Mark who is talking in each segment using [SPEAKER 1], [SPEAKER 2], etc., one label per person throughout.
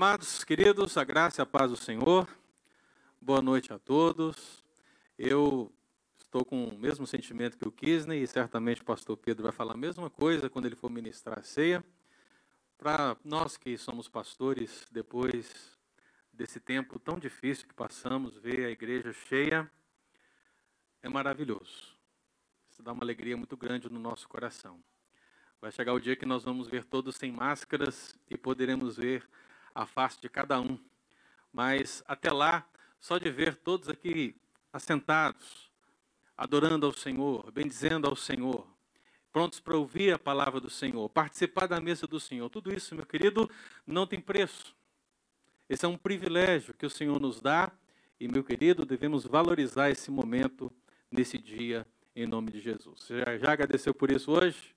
[SPEAKER 1] Amados, queridos, a graça e a paz do Senhor. Boa noite a todos. Eu estou com o mesmo sentimento que o Kisney e certamente o pastor Pedro vai falar a mesma coisa quando ele for ministrar a ceia. Para nós que somos pastores, depois desse tempo tão difícil que passamos, ver a igreja cheia é maravilhoso. Isso dá uma alegria muito grande no nosso coração. Vai chegar o dia que nós vamos ver todos sem máscaras e poderemos ver a face de cada um. Mas até lá, só de ver todos aqui assentados, adorando ao Senhor, bendizendo ao Senhor, prontos para ouvir a palavra do Senhor, participar da mesa do Senhor, tudo isso, meu querido, não tem preço. Esse é um privilégio que o Senhor nos dá e, meu querido, devemos valorizar esse momento nesse dia, em nome de Jesus. Você já, já agradeceu por isso hoje?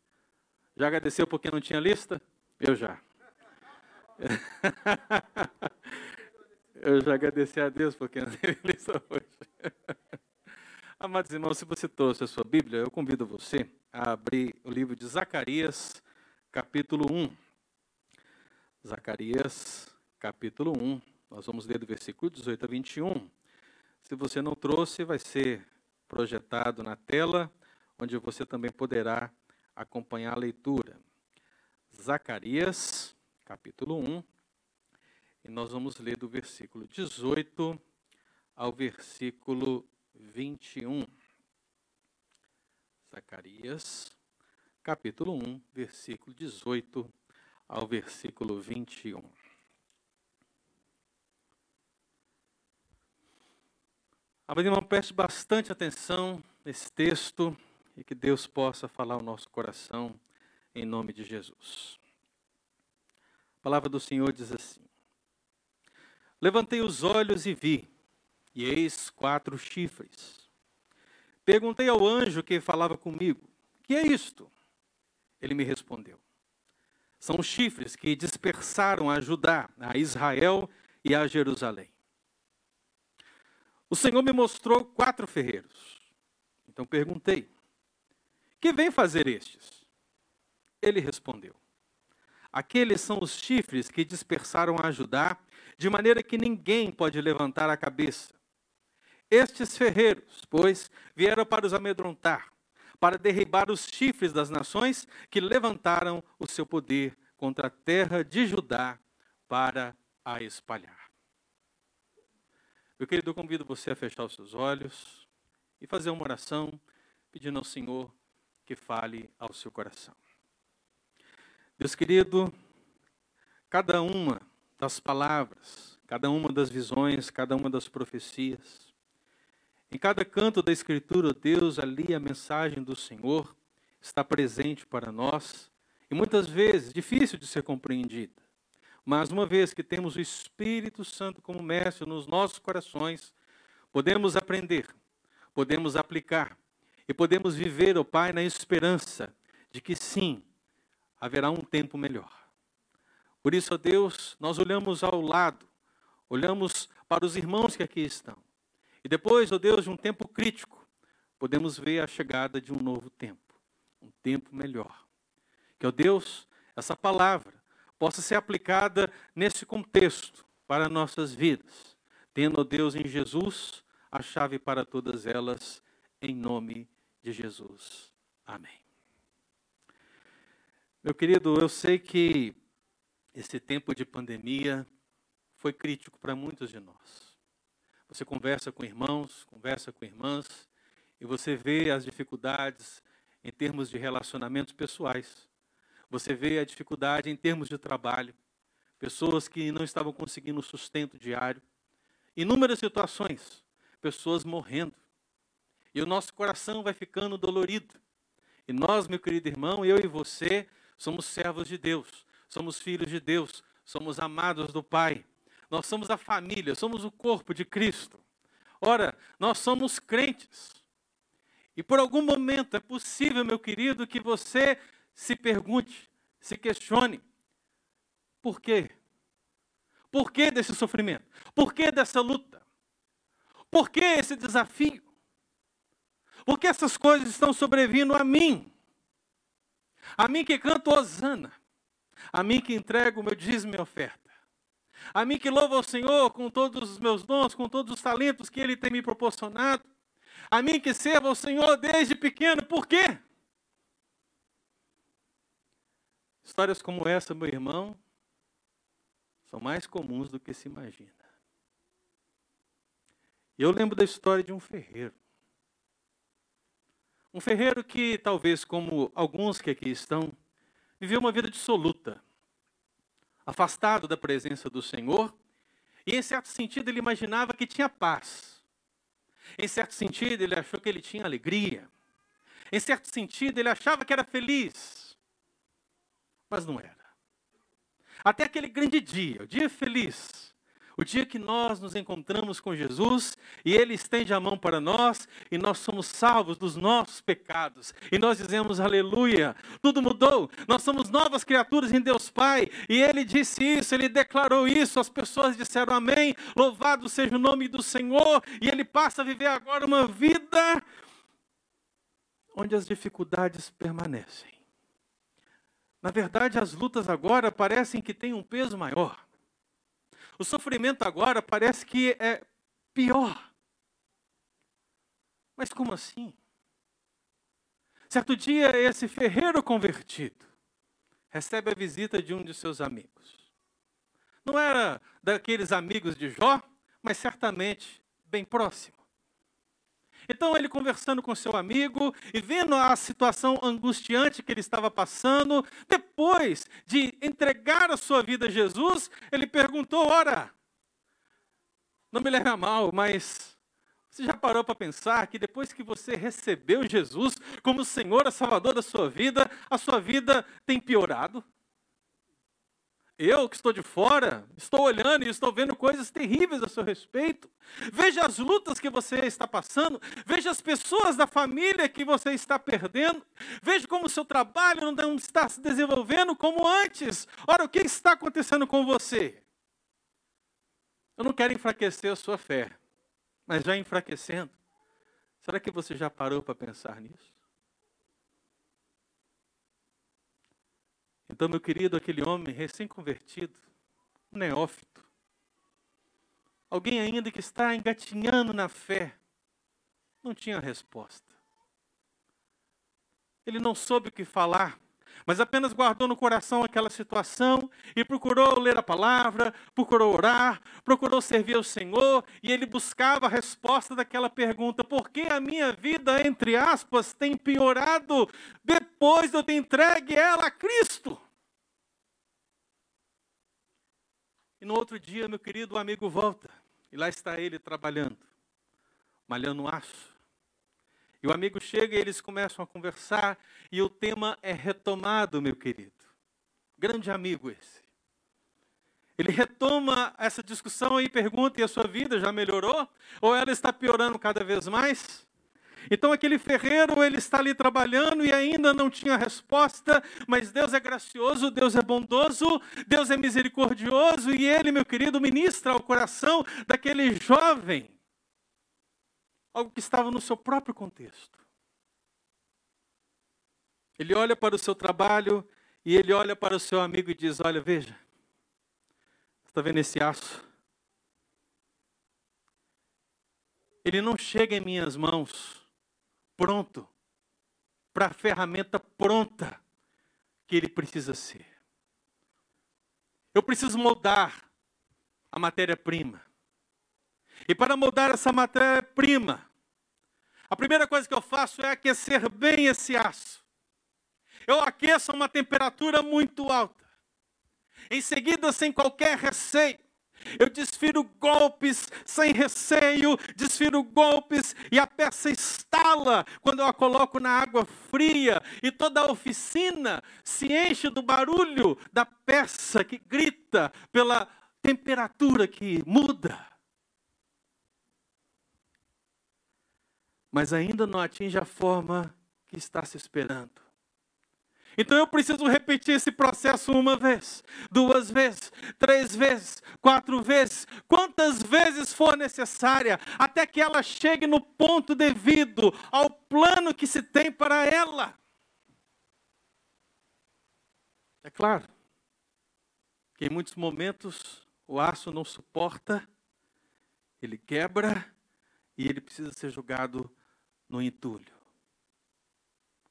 [SPEAKER 1] Já agradeceu porque não tinha lista? Eu já. Eu já agradeci a Deus porque não teve lista hoje. Amados irmãos, se você trouxe a sua Bíblia, eu convido você a abrir o livro de Zacarias, capítulo 1. Zacarias, capítulo 1. Nós vamos ler do versículo 18 a 21. Se você não trouxe, vai ser projetado na tela, onde você também poderá acompanhar a leitura. Zacarias, capítulo 1, e nós vamos ler do versículo 18 ao versículo 21. Zacarias, capítulo 1, versículo 18 ao versículo 21. Abraão, preste bastante atenção nesse texto e que Deus possa falar o nosso coração em nome de Jesus. A palavra do Senhor diz assim: Levantei os olhos e vi, e eis quatro chifres. Perguntei ao anjo que falava comigo: Que é isto? Ele me respondeu: São chifres que dispersaram a Judá, a Israel e a Jerusalém. O Senhor me mostrou quatro ferreiros. Então perguntei: Que vem fazer estes? Ele respondeu: Aqueles são os chifres que dispersaram a Judá, de maneira que ninguém pode levantar a cabeça. Estes ferreiros, pois, vieram para os amedrontar, para derribar os chifres das nações que levantaram o seu poder contra a terra de Judá para a espalhar. Meu querido, eu convido você a fechar os seus olhos e fazer uma oração pedindo ao Senhor que fale ao seu coração. Deus querido, cada uma das palavras, cada uma das visões, cada uma das profecias, em cada canto da Escritura, Deus, ali a mensagem do Senhor está presente para nós e muitas vezes difícil de ser compreendida. Mas uma vez que temos o Espírito Santo como mestre nos nossos corações, podemos aprender, podemos aplicar e podemos viver, ó oh Pai, na esperança de que sim, haverá um tempo melhor. Por isso, ó Deus, nós olhamos ao lado, olhamos para os irmãos que aqui estão. E depois, ó Deus, de um tempo crítico, podemos ver a chegada de um novo tempo, um tempo melhor. Que, ó Deus, essa palavra possa ser aplicada nesse contexto para nossas vidas, tendo, ó Deus, em Jesus a chave para todas elas, em nome de Jesus. Amém. Meu querido, eu sei que esse tempo de pandemia foi crítico para muitos de nós. Você conversa com irmãos, conversa com irmãs, e você vê as dificuldades em termos de relacionamentos pessoais. Você vê a dificuldade em termos de trabalho, pessoas que não estavam conseguindo sustento diário, inúmeras situações, pessoas morrendo. E o nosso coração vai ficando dolorido. E nós, meu querido irmão, eu e você, somos servos de Deus, somos filhos de Deus, somos amados do Pai. Nós somos a família, somos o corpo de Cristo. Ora, nós somos crentes. E por algum momento é possível, meu querido, que você se pergunte, se questione: por quê? Por que desse sofrimento? Por que dessa luta? Por que esse desafio? Por que essas coisas estão sobrevindo a mim? A mim que canto Osana, a mim que entrego o meu dízimo e oferta, A mim que louvo ao Senhor com todos os meus dons, com todos os talentos que Ele tem me proporcionado. A mim que servo ao Senhor desde pequeno. Por quê? Histórias como essa, meu irmão, são mais comuns do que se imagina. Eu lembro da história de um ferreiro. Um ferreiro que, talvez como alguns que aqui estão, viveu uma vida dissoluta, afastado da presença do Senhor, e em certo sentido ele imaginava que tinha paz. Em certo sentido ele achou que ele tinha alegria. Em certo sentido ele achava que era feliz. Mas não era. Até aquele grande dia, o dia feliz, o dia que nós nos encontramos com Jesus e Ele estende a mão para nós e nós somos salvos dos nossos pecados. E nós dizemos aleluia, tudo mudou, nós somos novas criaturas em Deus Pai. E Ele disse isso, Ele declarou isso, as pessoas disseram amém, louvado seja o nome do Senhor. E Ele passa a viver agora uma vida onde as dificuldades permanecem. Na verdade, as lutas agora parecem que têm um peso maior. O sofrimento agora parece que é pior. Mas como assim? Certo dia, esse ferreiro convertido recebe a visita de um de seus amigos. Não era daqueles amigos de Jó, mas certamente bem próximo. Então, ele conversando com seu amigo e vendo a situação angustiante que ele estava passando, depois de entregar a sua vida a Jesus, ele perguntou: Ora, não me leve a mal, mas você já parou para pensar que depois que você recebeu Jesus como Senhor e Salvador da sua vida, a sua vida tem piorado? Eu que estou de fora, estou olhando e estou vendo coisas terríveis a seu respeito. Veja as lutas que você está passando, veja as pessoas da família que você está perdendo, veja como o seu trabalho não está se desenvolvendo como antes. Ora, o que está acontecendo com você? Eu não quero enfraquecer a sua fé, mas já enfraquecendo, será que você já parou para pensar nisso? Então, meu querido, aquele homem recém-convertido, um neófito, alguém ainda que está engatinhando na fé, não tinha resposta. Ele não soube o que falar, mas apenas guardou no coração aquela situação e procurou ler a palavra, procurou orar, procurou servir ao Senhor e ele buscava a resposta daquela pergunta: por que a minha vida, entre aspas, tem piorado depois de eu ter entregue ela a Cristo? E no outro dia, meu querido amigo volta, e lá está ele trabalhando, malhando aço. E o amigo chega e eles começam a conversar, e o tema é retomado, meu querido. Grande amigo esse. Ele retoma essa discussão e pergunta: e a sua vida já melhorou? Ou ela está piorando cada vez mais? Então aquele ferreiro, ele está ali trabalhando e ainda não tinha resposta, mas Deus é gracioso, Deus é bondoso, Deus é misericordioso e ele, meu querido, ministra ao coração daquele jovem algo que estava no seu próprio contexto. Ele olha para o seu trabalho e ele olha para o seu amigo e diz: Olha, veja, está vendo esse aço? Ele não chega em minhas mãos pronto, para a ferramenta pronta que ele precisa ser. Eu preciso moldar a matéria-prima. E para moldar essa matéria-prima, a primeira coisa que eu faço é aquecer bem esse aço. Eu aqueço a uma temperatura muito alta. Em seguida, sem qualquer receio, eu desfiro golpes sem receio, desfiro golpes e a peça estala quando eu a coloco na água fria e toda a oficina se enche do barulho da peça que grita pela temperatura que muda. Mas ainda não atinge a forma que está se esperando. Então eu preciso repetir esse processo uma vez, duas vezes, três vezes, quatro vezes, quantas vezes for necessária, até que ela chegue no ponto devido ao plano que se tem para ela. É claro que em muitos momentos o aço não suporta, ele quebra e ele precisa ser jogado no entulho.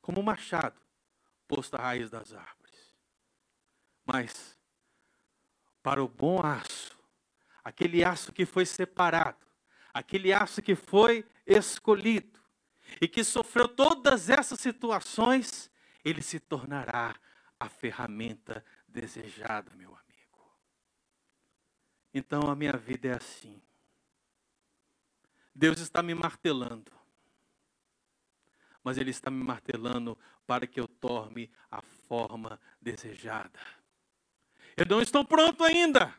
[SPEAKER 1] Como um machado posto à raiz das árvores. Mas, para o bom aço, aquele aço que foi separado, aquele aço que foi escolhido e que sofreu todas essas situações, ele se tornará a ferramenta desejada, meu amigo. Então a minha vida é assim. Deus está me martelando. Mas Ele está me martelando para que eu torne a forma desejada. Eu não estou pronto ainda.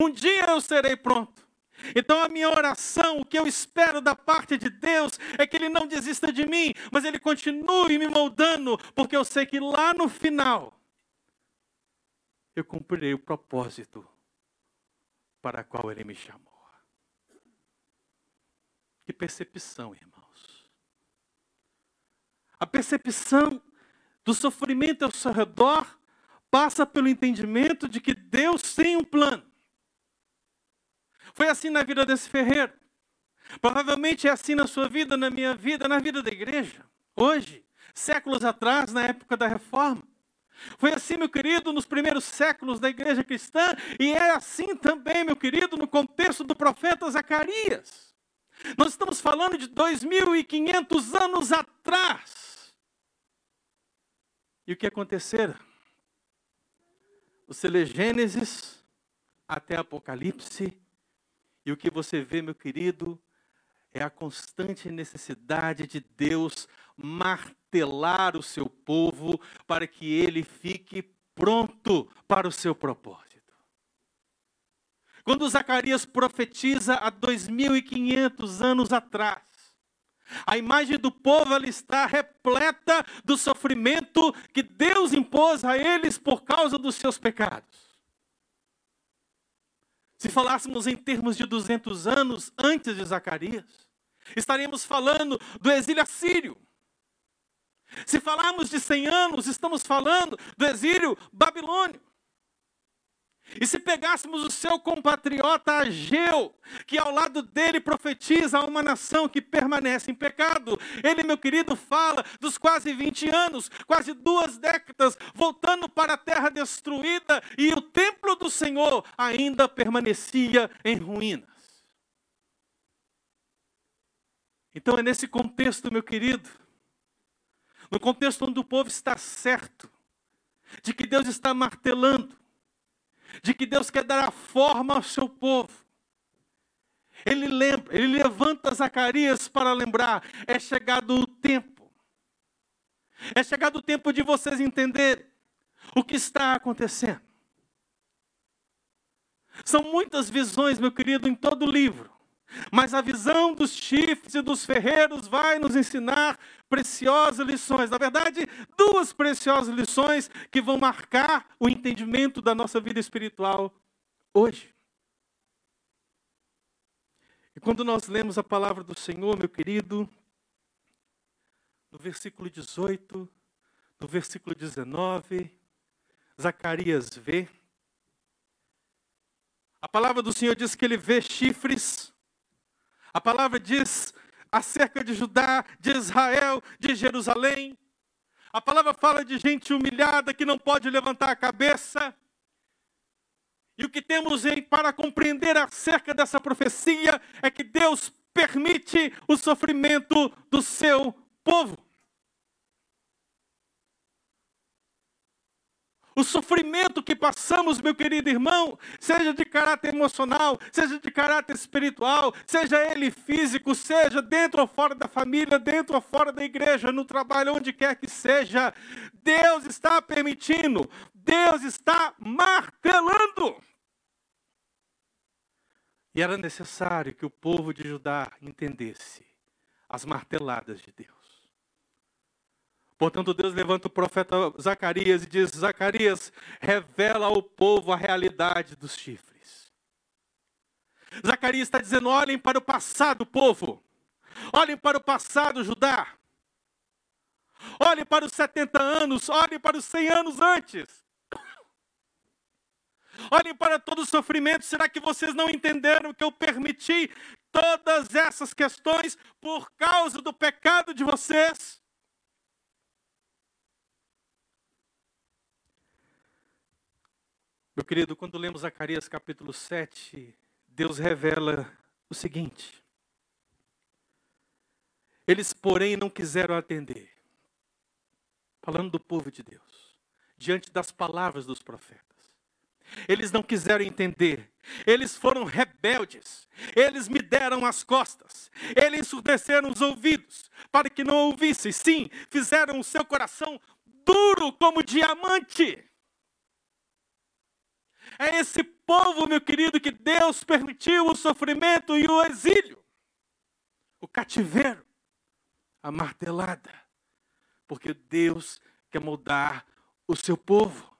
[SPEAKER 1] Um dia eu serei pronto. Então a minha oração, o que eu espero da parte de Deus é que Ele não desista de mim, mas Ele continue me moldando, porque eu sei que lá no final eu cumprirei o propósito para qual Ele me chamou. Que percepção, irmãos. A percepção do sofrimento ao seu redor passa pelo entendimento de que Deus tem um plano. Foi assim na vida desse ferreiro. Provavelmente é assim na sua vida, na minha vida, na vida da igreja. Hoje, séculos atrás, na época da reforma. Foi assim, meu querido, nos primeiros séculos da igreja cristã, e é assim também, meu querido, no contexto do profeta Zacarias. Nós estamos falando de 2.500 anos atrás. E o que aconteceu? Você lê Gênesis até Apocalipse, e o que você vê, meu querido, é a constante necessidade de Deus martelar o seu povo para que ele fique pronto para o seu propósito. Quando Zacarias profetiza há 2.500 anos atrás, a imagem do povo ela está repleta do sofrimento que Deus impôs a eles por causa dos seus pecados. Se falássemos em termos de 200 anos antes de Zacarias, estaríamos falando do exílio assírio. Se falarmos de 100 anos, estamos falando do exílio babilônio. E se pegássemos o seu compatriota Ageu, que ao lado dele profetiza uma nação que permanece em pecado, ele, meu querido, fala dos quase 20 anos, quase duas décadas, voltando para a terra destruída e o templo do Senhor ainda permanecia em ruínas. Então é nesse contexto, meu querido, no contexto onde o povo está certo, de que Deus está martelando, de que Deus quer dar a forma ao seu povo. Ele lembra, ele levanta Zacarias para lembrar: é chegado o tempo. É chegado o tempo de vocês entenderem o que está acontecendo. São muitas visões, meu querido, em todo o livro. Mas a visão dos chifres e dos ferreiros vai nos ensinar preciosas lições. Na verdade, duas preciosas lições que vão marcar o entendimento da nossa vida espiritual hoje. E quando nós lemos a palavra do Senhor, meu querido, no versículo 18, no versículo 19, Zacarias vê. A palavra do Senhor diz que ele vê chifres a palavra diz acerca de Judá, de Israel, de Jerusalém. A palavra fala de gente humilhada que não pode levantar a cabeça. E o que temos em, para compreender acerca dessa profecia é que Deus permite o sofrimento do seu povo. O sofrimento que passamos, meu querido irmão, seja de caráter emocional, seja de caráter espiritual, seja ele físico, seja dentro ou fora da família, dentro ou fora da igreja, no trabalho, onde quer que seja, Deus está permitindo, Deus está martelando. E era necessário que o povo de Judá entendesse as marteladas de Deus. Portanto, Deus levanta o profeta Zacarias e diz: Zacarias, revela ao povo a realidade dos chifres. Zacarias está dizendo: olhem para o passado, povo. Olhem para o passado, Judá. Olhem para os 70 anos, olhem para os 100 anos antes. Olhem para todo o sofrimento. Será que vocês não entenderam que eu permiti todas essas questões por causa do pecado de vocês? Meu querido, quando lemos Zacarias capítulo 7, Deus revela o seguinte: Eles, porém, não quiseram atender. Falando do povo de Deus, diante das palavras dos profetas. Eles não quiseram entender. Eles foram rebeldes. Eles me deram as costas. Eles ensurdeceram os ouvidos para que não ouvissem. Sim, fizeram o seu coração duro como diamante. É esse povo, meu querido, que Deus permitiu o sofrimento e o exílio, o cativeiro, a martelada, porque Deus quer moldar o seu povo.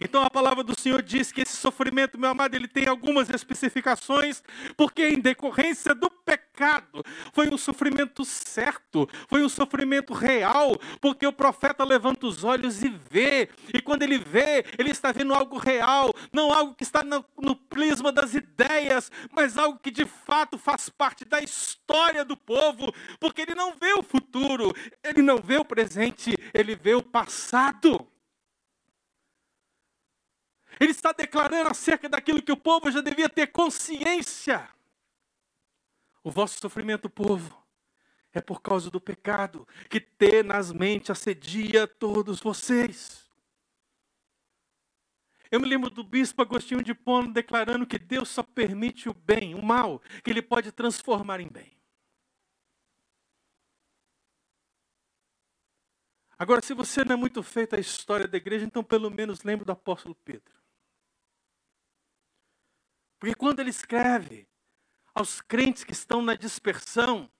[SPEAKER 1] Então a palavra do Senhor diz que esse sofrimento, meu amado, ele tem algumas especificações, porque em decorrência do pecado, foi um sofrimento certo, foi um sofrimento real, porque o profeta levanta os olhos e vê, e quando ele vê, ele está vendo algo real, não algo que está no, no prisma das ideias, mas algo que de fato faz parte da história do povo, porque ele não vê o futuro, ele não vê o presente, ele vê o passado. Ele está declarando acerca daquilo que o povo já devia ter consciência. O vosso sofrimento, povo, é por causa do pecado que tenazmente assedia todos vocês. Eu me lembro do bispo Agostinho de Pono declarando que Deus só permite o bem, o mal, que ele pode transformar em bem. Agora, se você não é muito feito a história da igreja, então pelo menos lembre do apóstolo Pedro. Porque quando ele escreve aos crentes que estão na dispersão,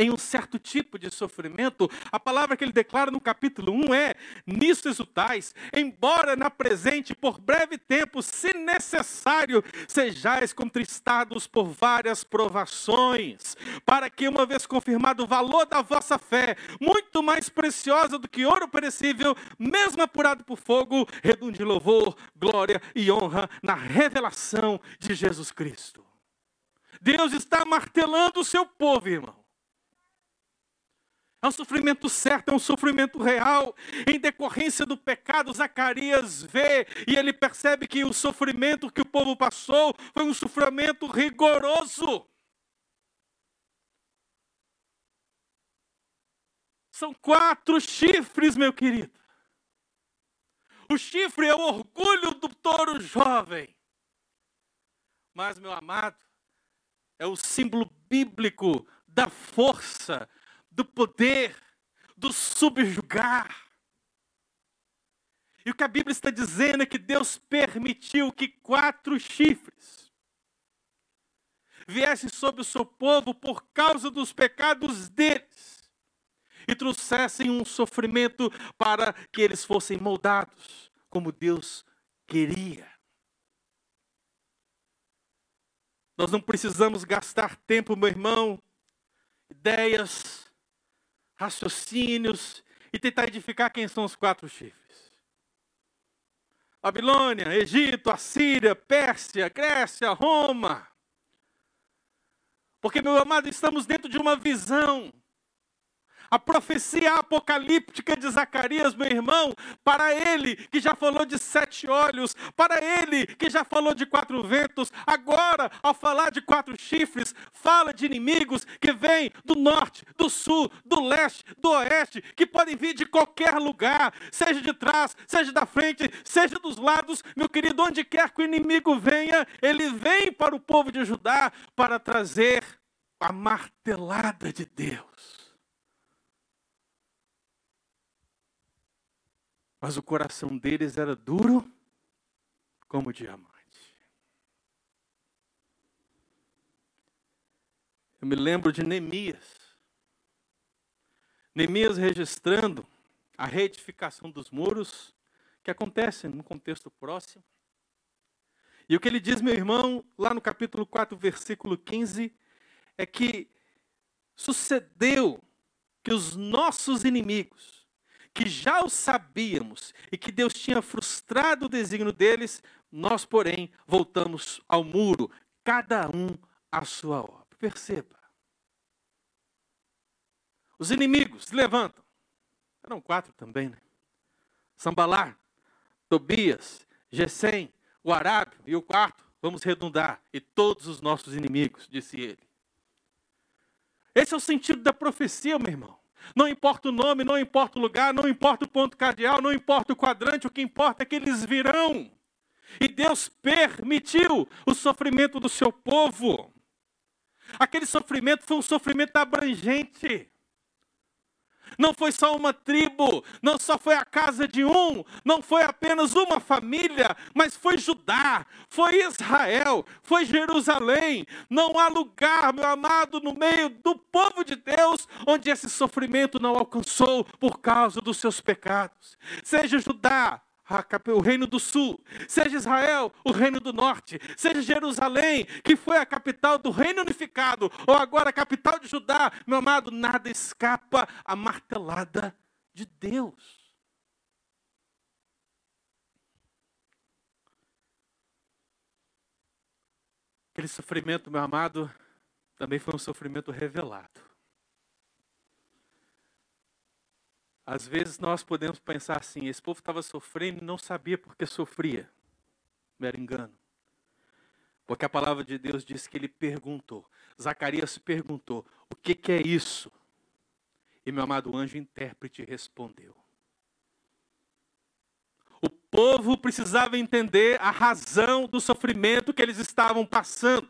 [SPEAKER 1] em um certo tipo de sofrimento, a palavra que ele declara no capítulo 1 é: Nisso exultais, embora na presente, por breve tempo, se necessário, sejais contristados por várias provações, para que, uma vez confirmado o valor da vossa fé, muito mais preciosa do que ouro perecível, mesmo apurado por fogo, redunde louvor, glória e honra na revelação de Jesus Cristo. Deus está martelando o seu povo, irmão. É um sofrimento certo, é um sofrimento real. Em decorrência do pecado, Zacarias vê e ele percebe que o sofrimento que o povo passou foi um sofrimento rigoroso. São quatro chifres, meu querido. O chifre é o orgulho do touro jovem. Mas, meu amado, é o símbolo bíblico da força do poder, do subjugar. E o que a Bíblia está dizendo é que Deus permitiu que quatro chifres viessem sobre o seu povo por causa dos pecados deles e trouxessem um sofrimento para que eles fossem moldados como Deus queria. Nós não precisamos gastar tempo, meu irmão, ideias, raciocínios e tentar edificar quem são os quatro chifres. Babilônia, Egito, Assíria, Pérsia, Grécia, Roma. Porque, meu amado, estamos dentro de uma visão a profecia apocalíptica de Zacarias, meu irmão, para ele que já falou de sete olhos, para ele que já falou de quatro ventos, agora, ao falar de quatro chifres, fala de inimigos que vêm do norte, do sul, do leste, do oeste, que podem vir de qualquer lugar, seja de trás, seja da frente, seja dos lados, meu querido, onde quer que o inimigo venha, ele vem para o povo de Judá para trazer a martelada de Deus. Mas o coração deles era duro como diamante. Eu me lembro de Neemias. Neemias registrando a reedificação dos muros, que acontece num contexto próximo. E o que ele diz, meu irmão, lá no capítulo 4, versículo 15, é que sucedeu que os nossos inimigos, que já o sabíamos e que Deus tinha frustrado o desígnio deles, Nós, porém, voltamos ao muro, cada um à sua obra. Perceba. Os inimigos levantam. Eram quatro também, né? Sambalar, Tobias, Gesem, o Arábio e o quarto, vamos redundar, e todos os nossos inimigos, disse ele. Esse é o sentido da profecia, meu irmão. Não importa o nome, não importa o lugar, não importa o ponto cardeal, não importa o quadrante, o que importa é que eles virão. E Deus permitiu o sofrimento do seu povo. Aquele sofrimento foi um sofrimento abrangente. Não foi só uma tribo, não só foi a casa de um, não foi apenas uma família, mas foi Judá, foi Israel, foi Jerusalém. Não há lugar, meu amado, no meio do povo de Deus onde esse sofrimento não alcançou por causa dos seus pecados. Seja Judá, o reino do sul, seja Israel, o reino do norte, seja Jerusalém, que foi a capital do reino unificado, ou agora a capital de Judá, meu amado, nada escapa à martelada de Deus. Aquele sofrimento, meu amado, também foi um sofrimento revelado. Às vezes nós podemos pensar assim: esse povo estava sofrendo e não sabia porque sofria. Não era engano. Porque a palavra de Deus diz que ele perguntou. Zacarias perguntou: o que, que é isso? E meu amado anjo intérprete respondeu. O povo precisava entender a razão do sofrimento que eles estavam passando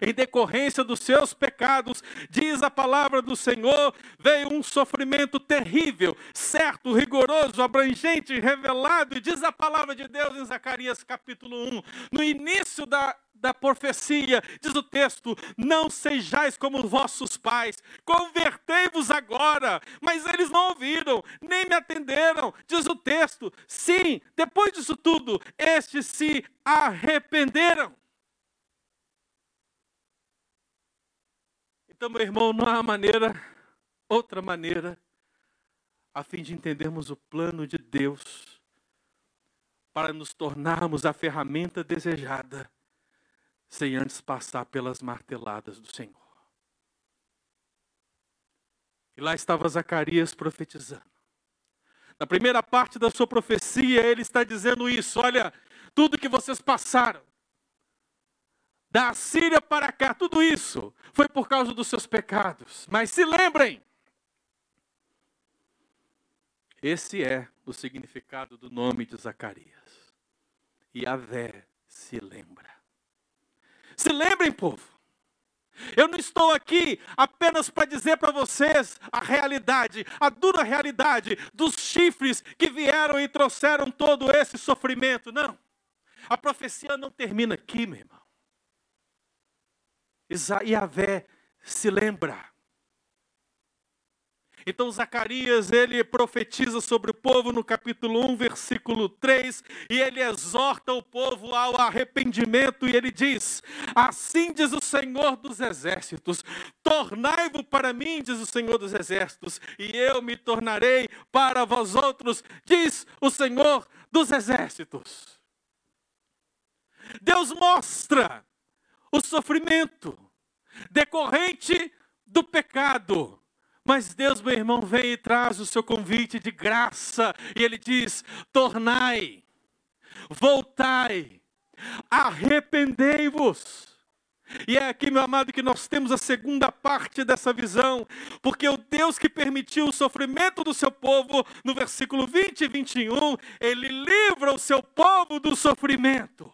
[SPEAKER 1] em decorrência dos seus pecados, diz a palavra do Senhor, veio um sofrimento terrível, certo, rigoroso, abrangente, revelado, e diz a palavra de Deus em Zacarias capítulo 1, no início da, da profecia, diz o texto: Não sejais como vossos pais, convertei-vos agora. Mas eles não ouviram, nem me atenderam, diz o texto. Sim, depois disso tudo, estes se arrependeram. Então, meu irmão, não há maneira, outra maneira, a fim de entendermos o plano de Deus para nos tornarmos a ferramenta desejada, sem antes passar pelas marteladas do Senhor. E lá estava Zacarias profetizando. Na primeira parte da sua profecia, ele está dizendo isso: olha, tudo que vocês passaram, da Síria para cá, tudo isso foi por causa dos seus pecados. Mas se lembrem, esse é o significado do nome de Zacarias. E Avé se lembra. Se lembrem, povo. Eu não estou aqui apenas para dizer para vocês a realidade, a dura realidade dos chifres que vieram e trouxeram todo esse sofrimento. Não. A profecia não termina aqui, meu irmão. Yahvé se lembra. Então Zacarias, ele profetiza sobre o povo no capítulo 1, versículo 3, e ele exorta o povo ao arrependimento, e ele diz: Assim diz o Senhor dos exércitos: Tornai-vos para mim, diz o Senhor dos exércitos, e eu me tornarei para vós outros, diz o Senhor dos exércitos. Deus mostra o sofrimento decorrente do pecado. Mas Deus, meu irmão, vem e traz o seu convite de graça, e Ele diz: tornai, voltai, arrependei-vos. E é aqui, meu amado, que nós temos a segunda parte dessa visão, porque o Deus que permitiu o sofrimento do seu povo, no versículo 20 e 21, ele livra o seu povo do sofrimento.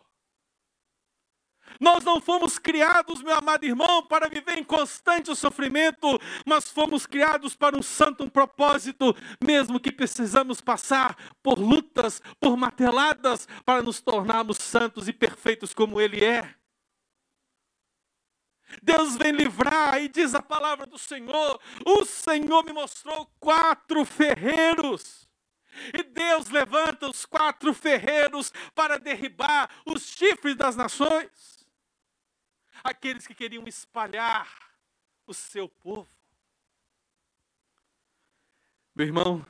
[SPEAKER 1] Nós não fomos criados, meu amado irmão, para viver em constante sofrimento, mas fomos criados para um santo propósito, mesmo que precisamos passar por lutas, por marteladas, para nos tornarmos santos e perfeitos como Ele é. Deus vem livrar, e diz a palavra do Senhor: o Senhor me mostrou quatro ferreiros. E Deus levanta os quatro ferreiros para derribar os chifres das nações aqueles que queriam espalhar o seu povo. Meu irmão,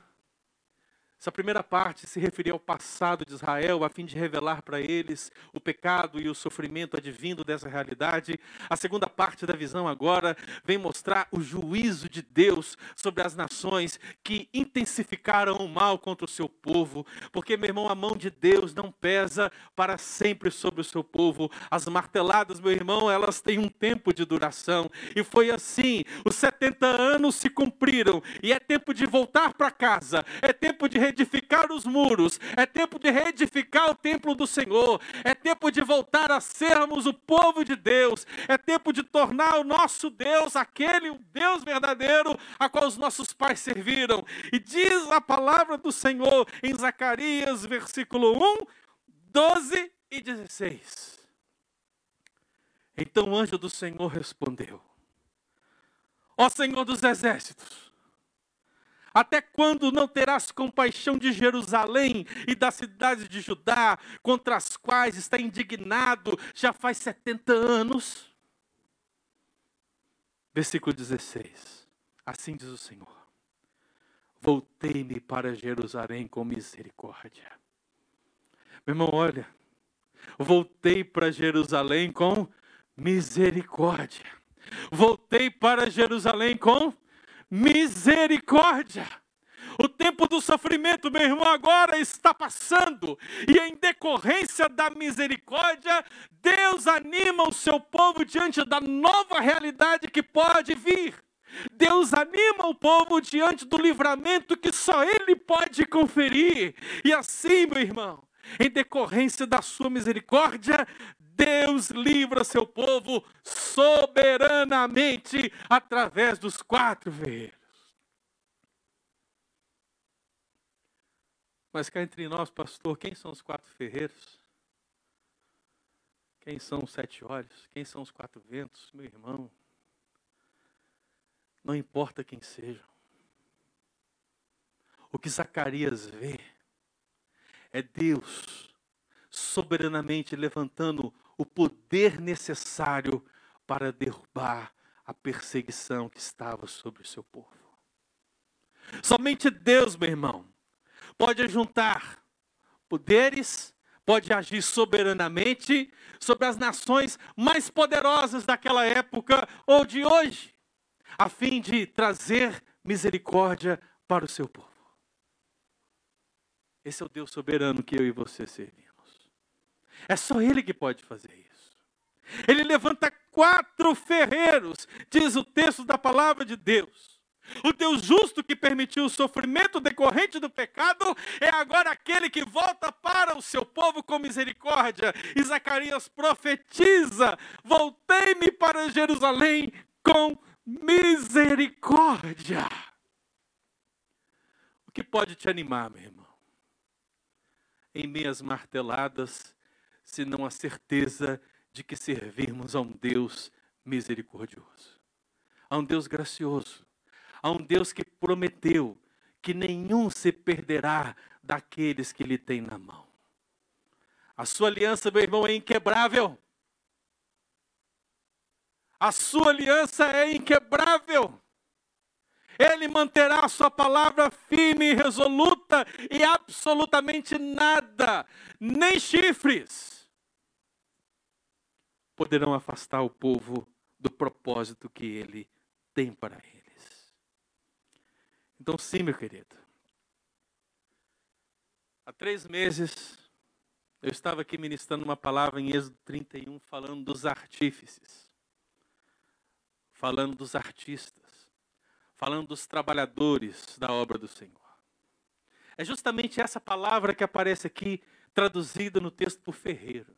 [SPEAKER 1] Essa primeira parte se referia ao passado de Israel, a fim de revelar para eles o pecado e o sofrimento advindo dessa realidade. A segunda parte da visão agora vem mostrar o juízo de Deus sobre as nações que intensificaram o mal contra o seu povo. Porque, meu irmão, a mão de Deus não pesa para sempre sobre o seu povo. As marteladas, meu irmão, elas têm um tempo de duração. E foi assim: os 70 anos se cumpriram, e é tempo de voltar para casa, é tempo de reedificar os muros, é tempo de reedificar o templo do Senhor, é tempo de voltar a sermos o povo de Deus, é tempo de tornar o nosso Deus aquele o Deus verdadeiro a qual os nossos pais serviram. E diz a palavra do Senhor em Zacarias, versículo 1, 12 e 16. Então o anjo do Senhor respondeu: Ó Senhor dos exércitos, até quando não terás compaixão de Jerusalém e das cidades de Judá, contra as quais está indignado já faz 70 anos? Versículo 16. Assim diz o Senhor: Voltei-me para Jerusalém com misericórdia. Meu irmão, olha, voltei para Jerusalém com misericórdia. Voltei para Jerusalém com misericórdia. O tempo do sofrimento, meu irmão, agora está passando, e em decorrência da misericórdia, Deus anima o seu povo diante da nova realidade que pode vir. Deus anima o povo diante do livramento que só Ele pode conferir. E assim, meu irmão, em decorrência da sua misericórdia, Deus livra seu povo soberanamente através dos quatro ferreiros. Mas cá entre nós, pastor, quem são os quatro ferreiros? Quem são os sete olhos? Quem são os quatro ventos? Meu irmão, não importa quem sejam. O que Zacarias vê é Deus soberanamente levantando o poder necessário para derrubar a perseguição que estava sobre o seu povo. Somente Deus, meu irmão, pode juntar poderes, pode agir soberanamente sobre as nações mais poderosas daquela época ou de hoje, a fim de trazer misericórdia para o seu povo. Esse é o Deus soberano que eu e você servimos. É só Ele que pode fazer isso. Ele levanta quatro ferreiros, diz o texto da palavra de Deus. O Deus justo que permitiu o sofrimento decorrente do pecado é agora aquele que volta para o seu povo com misericórdia. E Zacarias profetiza: Voltei-me para Jerusalém com misericórdia. O que pode te animar, meu irmão? Em meias marteladas, senão a certeza de que servimos a um Deus misericordioso, a um Deus gracioso, a um Deus que prometeu que nenhum se perderá daqueles que lhe tem na mão. A sua aliança, meu irmão, é inquebrável. A sua aliança é inquebrável. Ele manterá a sua palavra firme e resoluta e absolutamente nada, nem chifres, poderão afastar o povo do propósito que ele tem para eles. Então, sim, meu querido. Há três meses, eu estava aqui ministrando uma palavra em Êxodo 31, falando dos artífices, falando dos artistas, falando dos trabalhadores da obra do Senhor. É justamente essa palavra que aparece aqui, traduzida no texto por ferreiro.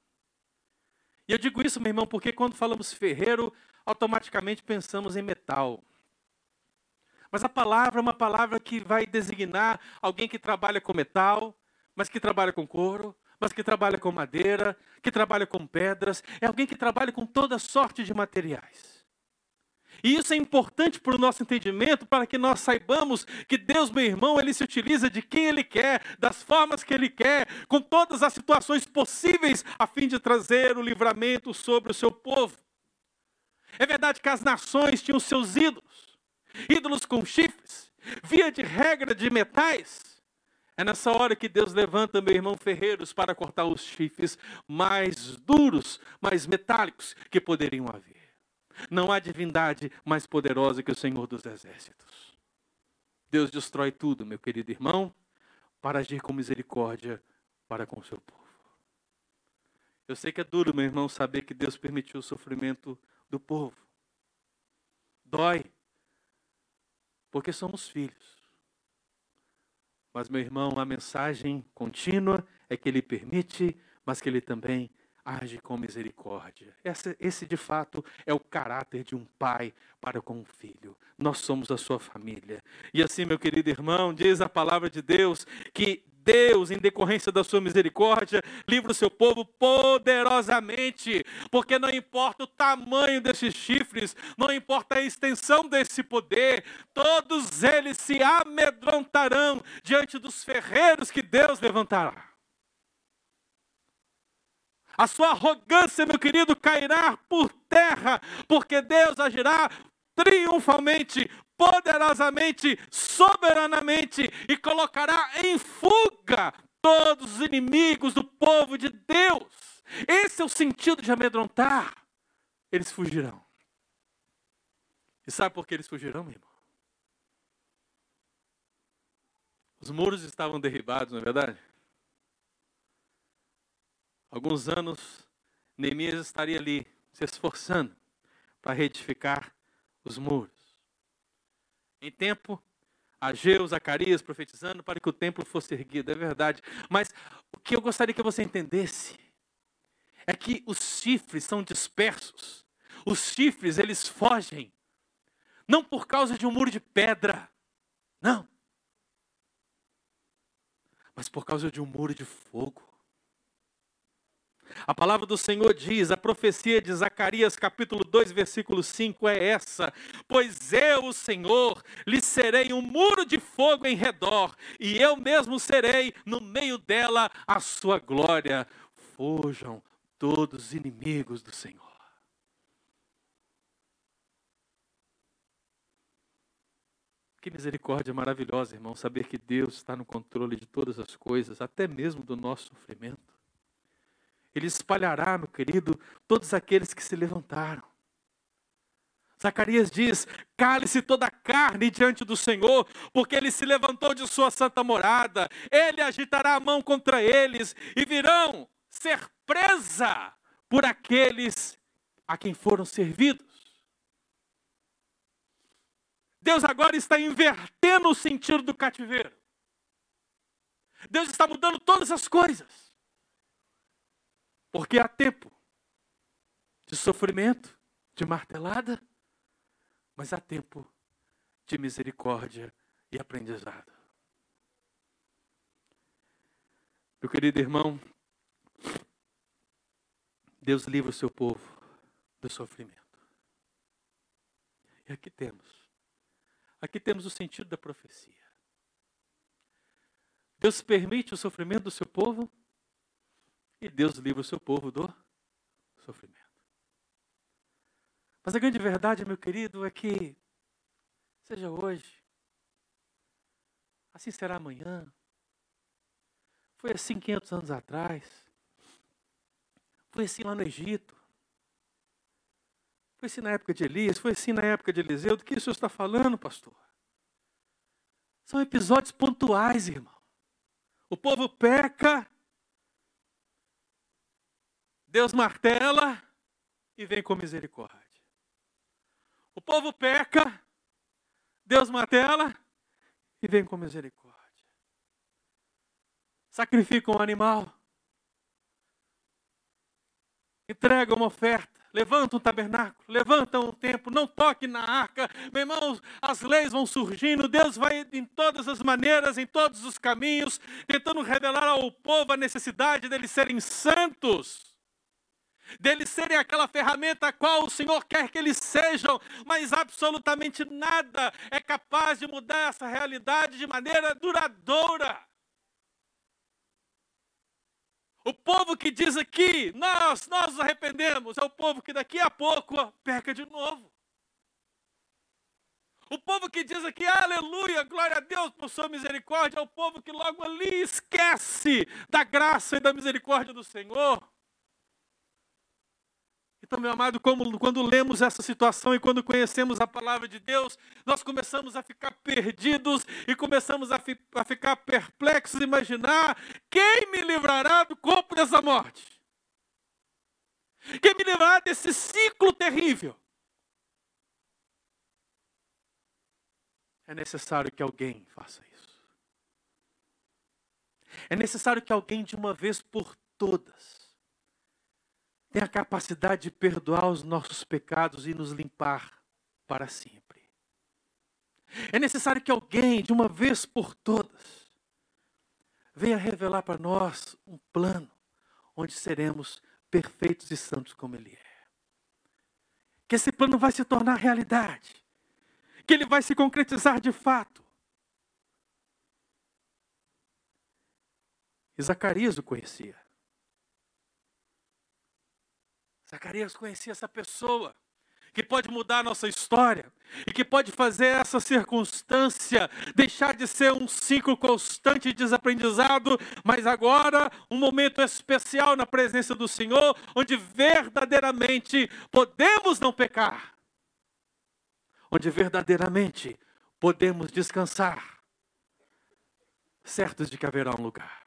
[SPEAKER 1] E eu digo isso, meu irmão, porque quando falamos ferreiro, automaticamente pensamos em metal. Mas a palavra é uma palavra que vai designar alguém que trabalha com metal, mas que trabalha com couro, mas que trabalha com madeira, que trabalha com pedras, é alguém que trabalha com toda sorte de materiais. E isso é importante para o nosso entendimento, para que nós saibamos que Deus, meu irmão, ele se utiliza de quem ele quer, das formas que ele quer, com todas as situações possíveis, a fim de trazer o livramento sobre o seu povo. É verdade que as nações tinham seus ídolos, ídolos com chifres, via de regra de metais. É nessa hora que Deus levanta, meu irmão, ferreiros para cortar os chifres mais duros, mais metálicos que poderiam haver. Não há divindade mais poderosa que o Senhor dos Exércitos. Deus destrói tudo, meu querido irmão, para agir com misericórdia para com o seu povo. Eu sei que é duro, meu irmão, saber que Deus permitiu o sofrimento do povo. Dói, porque somos filhos. Mas, meu irmão, a mensagem contínua é que Ele permite, mas que Ele também age com misericórdia. Esse, esse, de fato, é o caráter de um pai para com um filho. Nós somos a sua família. E assim, meu querido irmão, diz a palavra de Deus que Deus, em decorrência da sua misericórdia, livra o seu povo poderosamente, porque não importa o tamanho desses chifres, não importa a extensão desse poder, todos eles se amedrontarão diante dos ferreiros que Deus levantará. A sua arrogância, meu querido, cairá por terra, porque Deus agirá triunfalmente, poderosamente, soberanamente e colocará em fuga todos os inimigos do povo de Deus. Esse é o sentido de amedrontar. Eles fugirão. E sabe por que eles fugirão, meu irmão? Os muros estavam derribados, não é verdade? Alguns anos, Neemias estaria ali, se esforçando para reedificar os muros. Em tempo, Ageu, Zacarias profetizando para que o templo fosse erguido, é verdade. Mas o que eu gostaria que você entendesse é que os chifres são dispersos. Os chifres, eles fogem. Não por causa de um muro de pedra. Não. Mas por causa de um muro de fogo. A palavra do Senhor diz, a profecia de Zacarias, capítulo 2, versículo 5 é essa: Pois eu, o Senhor, lhe serei um muro de fogo em redor, e eu mesmo serei no meio dela a sua glória. Fujam todos os inimigos do Senhor. Que misericórdia maravilhosa, irmão, saber que Deus está no controle de todas as coisas, até mesmo do nosso sofrimento. Ele espalhará, meu querido, todos aqueles que se levantaram. Zacarias diz: cale-se toda a carne diante do Senhor, porque ele se levantou de sua santa morada. Ele agitará a mão contra eles e virão ser presa por aqueles a quem foram servidos. Deus agora está invertendo o sentido do cativeiro. Deus está mudando todas as coisas. Porque há tempo de sofrimento, de martelada, mas há tempo de misericórdia e aprendizado. Meu querido irmão, Deus livra o seu povo do sofrimento. E aqui temos. Aqui temos o sentido da profecia. Deus permite o sofrimento do seu povo e Deus livra o seu povo do sofrimento. Mas a grande verdade, meu querido, é que, seja hoje, assim será amanhã, foi assim 500 anos atrás, foi assim lá no Egito, foi assim na época de Elias, foi assim na época de Eliseu. Do que o senhor está falando, pastor? São episódios pontuais, irmão. O povo peca, Deus martela e vem com misericórdia. O povo peca, Deus martela e vem com misericórdia. Sacrifica um animal, entrega uma oferta, levanta um tabernáculo, levanta um templo, não toque na arca. Meu irmão, as leis vão surgindo, Deus vai em todas as maneiras, em todos os caminhos, tentando revelar ao povo a necessidade deles serem santos deles serem aquela ferramenta a qual o Senhor quer que eles sejam, mas absolutamente nada é capaz de mudar essa realidade de maneira duradoura. O povo que diz aqui, nós, nós nos arrependemos, é o povo que daqui a pouco peca de novo. O povo que diz aqui, aleluia, glória a Deus por sua misericórdia, é o povo que logo ali esquece da graça e da misericórdia do Senhor. Então, meu amado, como, quando lemos essa situação e quando conhecemos a palavra de Deus, nós começamos a ficar perdidos e começamos a, fi, a ficar perplexos, imaginar quem me livrará do corpo dessa morte? Quem me livrará desse ciclo terrível? É necessário que alguém faça isso. É necessário que alguém, de uma vez por todas, tem a capacidade de perdoar os nossos pecados e nos limpar para sempre. É necessário que alguém, de uma vez por todas, venha revelar para nós um plano onde seremos perfeitos e santos como Ele é. Que esse plano vai se tornar realidade. Que ele vai se concretizar de fato. E Zacarias o conhecia. Zacarias conhecia essa pessoa que pode mudar a nossa história e que pode fazer essa circunstância deixar de ser um ciclo constante de desaprendizado, mas agora um momento especial na presença do Senhor, onde verdadeiramente podemos não pecar, onde verdadeiramente podemos descansar, certos de que haverá um lugar.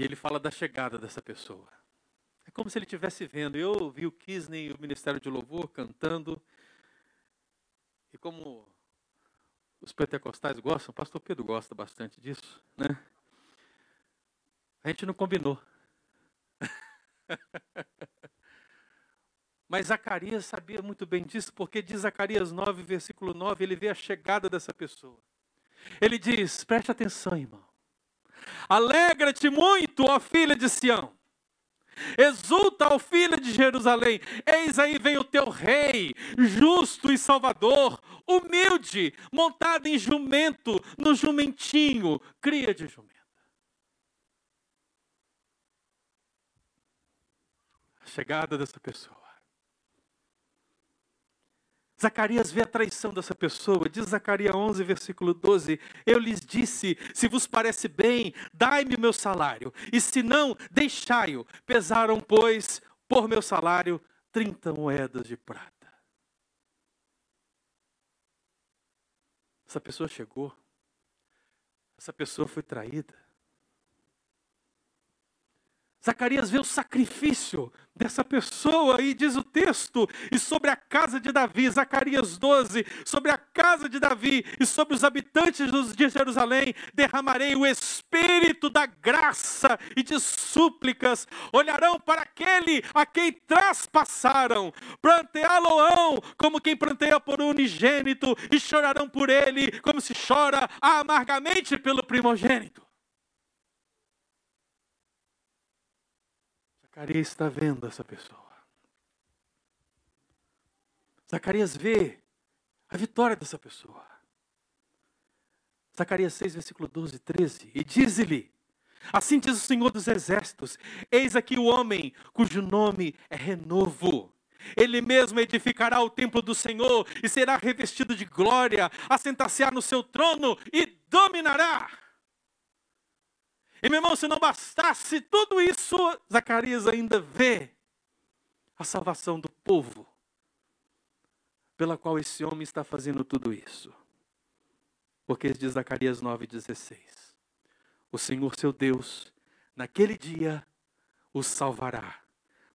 [SPEAKER 1] E ele fala da chegada dessa pessoa. É como se ele estivesse vendo. Eu vi o Kisney e o Ministério de Louvor cantando. E como os pentecostais gostam, o pastor Pedro gosta bastante disso, né? A gente não combinou. Mas Zacarias sabia muito bem disso, porque diz Zacarias 9, versículo 9, ele vê a chegada dessa pessoa. Ele diz: preste atenção, irmão. Alegra-te muito, ó filha de Sião. Exulta, ó filha de Jerusalém. Eis aí vem o teu rei, justo e salvador, humilde, montado em jumento, no jumentinho, cria de jumenta. A chegada dessa pessoa Zacarias vê a traição dessa pessoa. Diz Zacarias 11, versículo 12: Eu lhes disse: se vos parece bem, dai-me o meu salário, e se não, deixai-o. Pesaram, pois, por meu salário, 30 moedas de prata. Essa pessoa chegou, essa pessoa foi traída. Zacarias vê o sacrifício dessa pessoa e diz o texto, e sobre a casa de Davi, Zacarias 12, sobre a casa de Davi e sobre os habitantes de Jerusalém, derramarei o espírito da graça e de súplicas, olharão para aquele a quem traspassaram, planteá-lo-ão como quem planteia por unigênito, e chorarão por ele como se chora amargamente pelo primogênito. Zacarias está vendo essa pessoa. Zacarias vê a vitória dessa pessoa. Zacarias 6, versículo 12 e 13. E diz-lhe: Assim diz o Senhor dos Exércitos: Eis aqui o homem cujo nome é renovo. Ele mesmo edificará o templo do Senhor e será revestido de glória, assentar-se no seu trono e dominará. E meu irmão, se não bastasse tudo isso, Zacarias ainda vê a salvação do povo, pela qual esse homem está fazendo tudo isso. Porque diz Zacarias 9,16: O Senhor seu Deus, naquele dia, os salvará,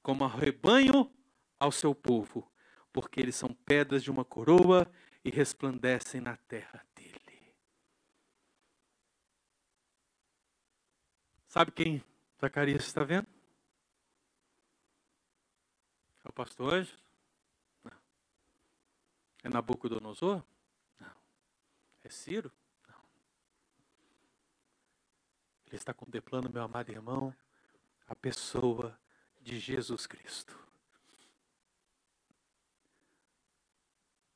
[SPEAKER 1] como rebanho ao seu povo, porque eles são pedras de uma coroa e resplandecem na terra Sabe quem Zacarias está vendo? É o pastor Anjo? Não. É Nabucodonosor? Não. É Ciro? Não. Ele está contemplando, meu amado irmão, a pessoa de Jesus Cristo.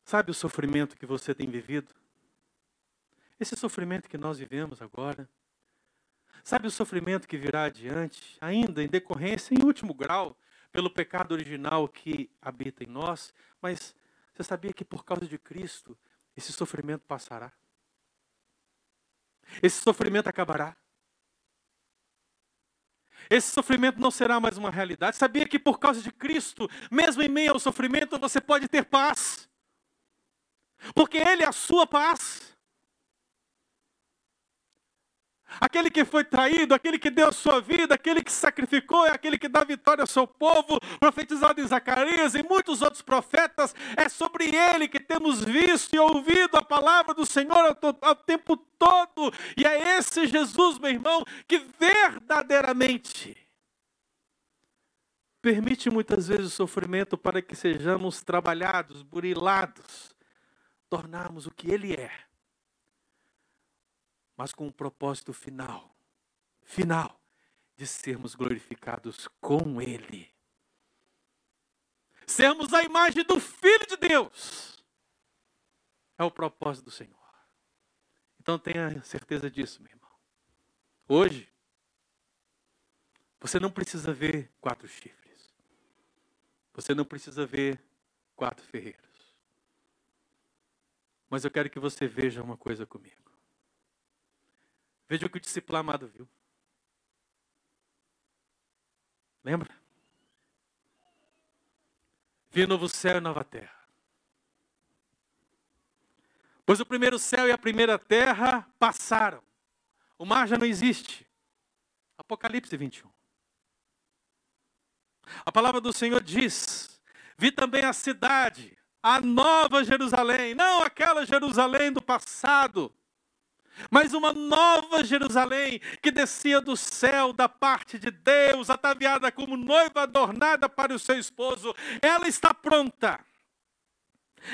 [SPEAKER 1] Sabe o sofrimento que você tem vivido? Esse sofrimento que nós vivemos agora, Sabe o sofrimento que virá adiante, ainda em decorrência, em último grau, pelo pecado original que habita em nós, mas você sabia que por causa de Cristo esse sofrimento passará? Esse sofrimento acabará. Esse sofrimento não será mais uma realidade. Sabia que por causa de Cristo, mesmo em meio ao sofrimento, você pode ter paz. Porque Ele é a sua paz. Aquele que foi traído, aquele que deu sua vida, aquele que sacrificou, é aquele que dá vitória ao seu povo, profetizado em Zacarias e muitos outros profetas, é sobre ele que temos visto e ouvido a palavra do Senhor ao, tempo todo. E é esse Jesus, meu irmão, que verdadeiramente permite muitas vezes o sofrimento para que sejamos trabalhados, burilados, tornarmos o que ele é mas com um propósito final final de sermos glorificados com Ele. Sermos a imagem do Filho de Deus. É o propósito do Senhor. Então tenha certeza disso, meu irmão. Hoje, você não precisa ver quatro chifres. Você não precisa ver quatro ferreiros. Mas eu quero que você veja uma coisa comigo. Veja o que o discípulo amado viu. Lembra? Vi novo céu e nova terra. Pois o primeiro céu e a primeira terra passaram. O mar já não existe. Apocalipse 21. A palavra do Senhor diz: Vi também a cidade, a nova Jerusalém, não aquela Jerusalém do passado, mas uma nova Jerusalém que descia do céu da parte de Deus, ataviada como noiva adornada para o seu esposo. Ela está pronta.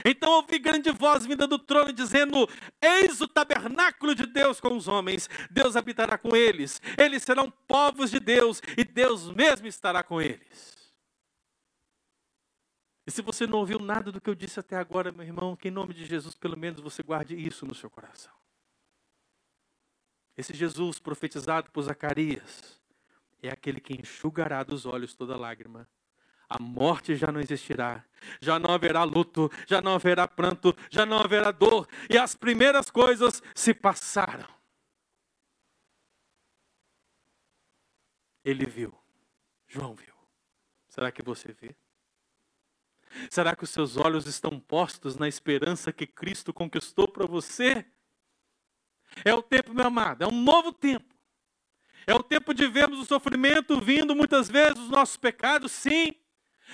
[SPEAKER 1] Então ouvi grande voz vinda do trono dizendo: Eis o tabernáculo de Deus com os homens, Deus habitará com eles, eles serão povos de Deus e Deus mesmo estará com eles. E se você não ouviu nada do que eu disse até agora, meu irmão, que em nome de Jesus, pelo menos você guarde isso no seu coração. Esse Jesus profetizado por Zacarias é aquele que enxugará dos olhos toda lágrima. A morte já não existirá, já não haverá luto, já não haverá pranto, já não haverá dor, e as primeiras coisas se passaram. Ele viu, João viu. Será que você vê? Será que os seus olhos estão postos na esperança que Cristo conquistou para você? É o tempo, meu amado, é um novo tempo. É o tempo de vermos o sofrimento vindo muitas vezes dos nossos pecados, sim.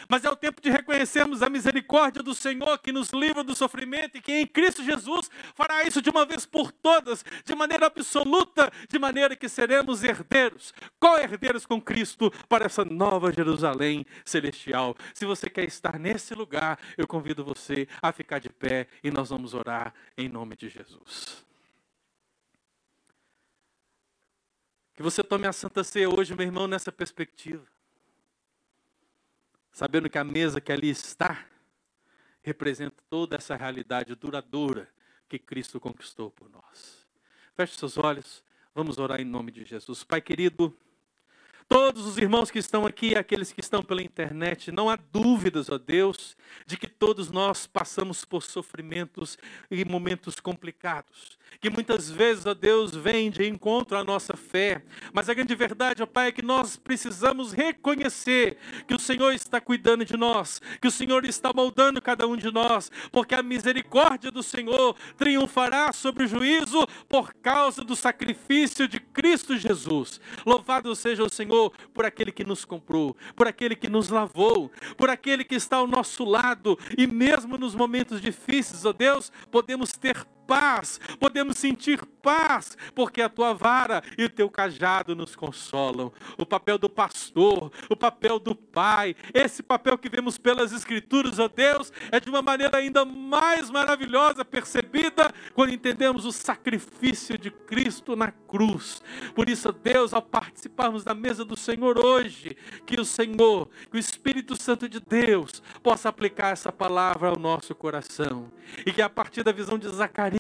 [SPEAKER 1] Mas é o tempo de reconhecermos a misericórdia do Senhor que nos livra do sofrimento e que em Cristo Jesus fará isso de uma vez por todas, de maneira absoluta, de maneira que seremos herdeiros, co-herdeiros com Cristo para essa nova Jerusalém celestial. Se você quer estar nesse lugar, eu convido você a ficar de pé e nós vamos orar em nome de Jesus. Que você tome a Santa Ceia hoje, meu irmão, nessa perspectiva. Sabendo que a mesa que ali está representa toda essa realidade duradoura que Cristo conquistou por nós. Feche seus olhos, vamos orar em nome de Jesus. Pai querido, todos os irmãos que estão aqui, aqueles que estão pela internet, não há dúvidas, ó Deus, de que todos nós passamos por sofrimentos e momentos complicados, que muitas vezes, ó Deus, vem de encontro à nossa fé, mas a grande verdade, ó Pai, é que nós precisamos reconhecer que o Senhor está cuidando de nós, que o Senhor está moldando cada um de nós, porque a misericórdia do Senhor triunfará sobre o juízo por causa do sacrifício de Cristo Jesus. Louvado seja o Senhor Por aquele que nos comprou, por aquele que nos lavou, por aquele que está ao nosso lado, e mesmo nos momentos difíceis, ó Deus, podemos ter paz, podemos sentir paz, porque a tua vara e o teu cajado nos consolam. O papel do pastor, o papel do pai, esse papel que vemos pelas Escrituras, ó Deus, é de uma maneira ainda mais maravilhosa percebida quando entendemos o sacrifício de Cristo na cruz. Por isso, ó Deus, ao participarmos da mesa do Senhor hoje, que o Senhor, que o Espírito Santo de Deus, possa aplicar essa palavra ao nosso coração e que a partir da visão de Zacarias,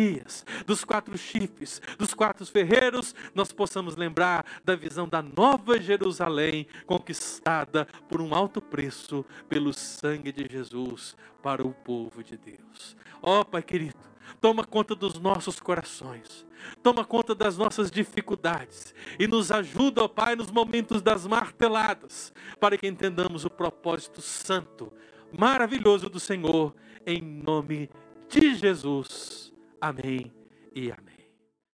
[SPEAKER 1] Dos quatro chifres, dos quatro ferreiros, nós possamos lembrar da visão da nova Jerusalém, conquistada por um alto preço pelo sangue de Jesus para o povo de Deus. Ó oh, Pai querido, toma conta dos nossos corações, toma conta das nossas dificuldades e nos ajuda, ó Pai, nos momentos das marteladas, para que entendamos o propósito santo, maravilhoso do Senhor, em nome de Jesus. Amém e amém.